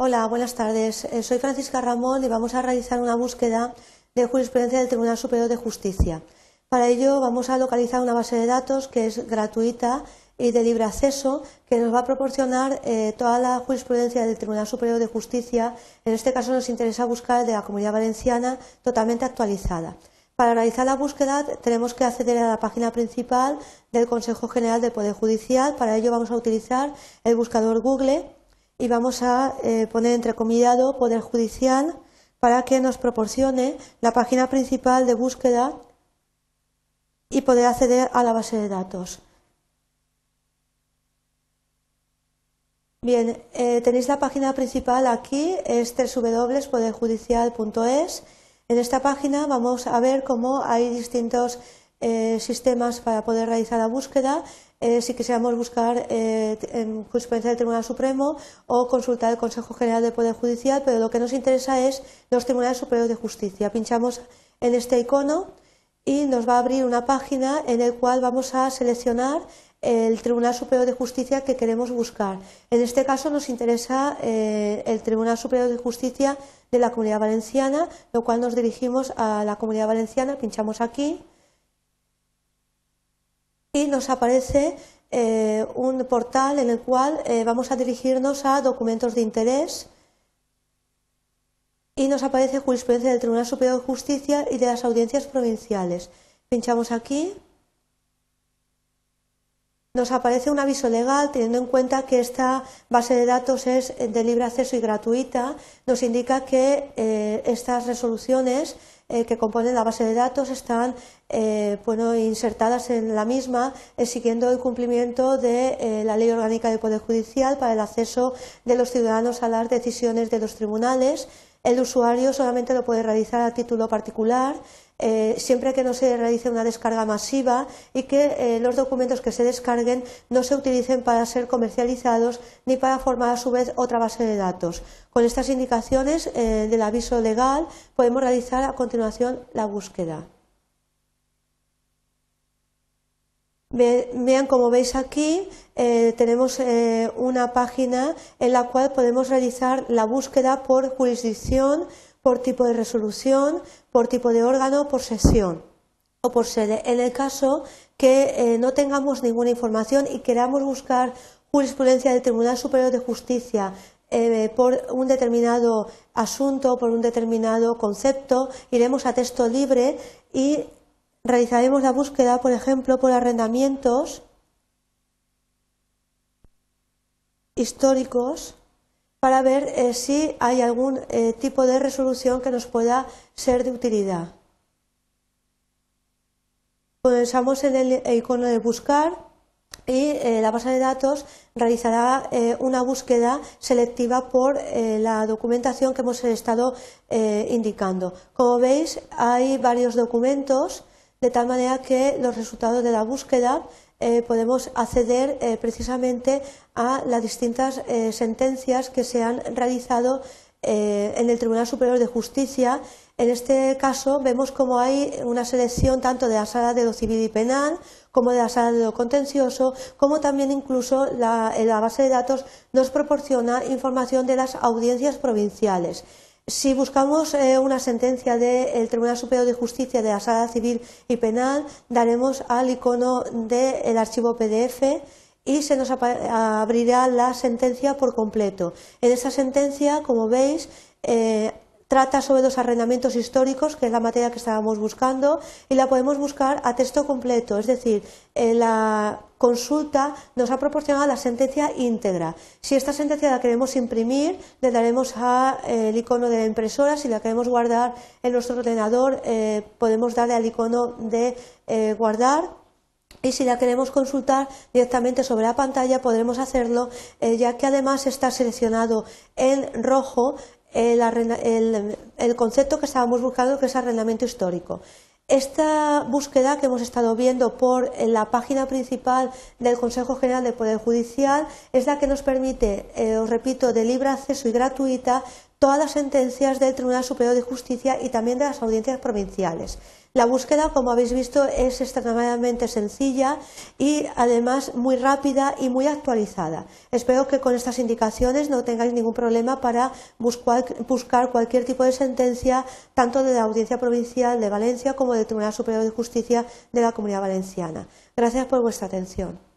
Hola, buenas tardes. Eh, soy Francisca Ramón y vamos a realizar una búsqueda de jurisprudencia del Tribunal Superior de Justicia. Para ello vamos a localizar una base de datos que es gratuita y de libre acceso que nos va a proporcionar eh, toda la jurisprudencia del Tribunal Superior de Justicia. En este caso nos interesa buscar de la Comunidad Valenciana totalmente actualizada. Para realizar la búsqueda tenemos que acceder a la página principal del Consejo General del Poder Judicial. Para ello vamos a utilizar el buscador Google y vamos a eh, poner entrecomillado Poder Judicial para que nos proporcione la página principal de búsqueda y poder acceder a la base de datos. Bien, eh, tenéis la página principal aquí, es www.poderjudicial.es en esta página vamos a ver cómo hay distintos eh, sistemas para poder realizar la búsqueda. Eh, si quisiéramos buscar eh, en jurisprudencia del Tribunal Supremo o consultar el Consejo General del Poder Judicial, pero lo que nos interesa es los Tribunales Superiores de Justicia. Pinchamos en este icono y nos va a abrir una página en la cual vamos a seleccionar el Tribunal Superior de Justicia que queremos buscar. En este caso nos interesa eh, el Tribunal Superior de Justicia de la Comunidad Valenciana, lo cual nos dirigimos a la Comunidad Valenciana, pinchamos aquí y nos aparece eh, un portal en el cual eh, vamos a dirigirnos a documentos de interés y nos aparece jurisprudencia del Tribunal Superior de Justicia y de las audiencias provinciales. Pinchamos aquí nos aparece un aviso legal teniendo en cuenta que esta base de datos es de libre acceso y gratuita. Nos indica que eh, estas resoluciones eh, que componen la base de datos están eh, insertadas en la misma siguiendo el cumplimiento de la Ley Orgánica del Poder Judicial para el acceso de los ciudadanos a las decisiones de los tribunales. El usuario solamente lo puede realizar a título particular eh, siempre que no se realice una descarga masiva y que eh, los documentos que se descarguen no se utilicen para ser comercializados ni para formar a su vez otra base de datos. Con estas indicaciones eh, del aviso legal podemos realizar a continuación la búsqueda. Vean, como veis aquí, tenemos una página en la cual podemos realizar la búsqueda por jurisdicción, por tipo de resolución, por tipo de órgano, por sesión o por sede. En el caso que eh, no tengamos ninguna información y queramos buscar jurisprudencia del Tribunal Superior de Justicia eh, por un determinado asunto, por un determinado concepto, iremos a texto libre y realizaremos la búsqueda, por ejemplo, por arrendamientos históricos para ver eh, si hay algún eh, tipo de resolución que nos pueda ser de utilidad. Comenzamos en el icono de buscar y eh, la base de datos realizará una búsqueda selectiva por la documentación que hemos estado indicando. Como veis, hay varios documentos de tal manera que los resultados de la búsqueda eh, podemos acceder eh, precisamente a las distintas eh, sentencias que se han realizado en el Tribunal Superior de Justicia. En este caso vemos como hay una selección tanto de la sala de lo civil y penal como de la sala de lo contencioso, como también incluso la, la base de datos nos proporciona información de las audiencias provinciales. Si buscamos eh, una sentencia del Tribunal Superior de Justicia de la Sala Civil y Penal, daremos al icono del archivo PDF y se nos abrirá la sentencia por completo. En esa sentencia, como veis, eh, trata sobre los arrendamientos históricos, que es la materia que estábamos buscando, y la podemos buscar a texto completo, es decir, la consulta nos ha proporcionado la sentencia íntegra. Si esta sentencia la queremos imprimir, le daremos al eh, icono de la impresora, si la queremos guardar en nuestro ordenador, eh, podemos darle al icono de eh, guardar. Y si la queremos consultar directamente sobre la pantalla podremos hacerlo ya que además está seleccionado en rojo el, concepto que estábamos buscando, que es arrendamiento histórico. Esta búsqueda que hemos estado viendo por la página principal del Consejo General del Poder Judicial es la que nos permite, eh, os repito, de libre acceso y gratuita todas las sentencias del Tribunal Superior de Justicia y también de las audiencias provinciales. La búsqueda, como habéis visto, es extremadamente sencilla y además muy rápida y muy actualizada. Espero que con estas indicaciones no tengáis ningún problema para buscar cualquier tipo de sentencia, tanto de la Audiencia Provincial de Valencia como del Tribunal Superior de Justicia de la Comunidad Valenciana. Gracias por vuestra atención.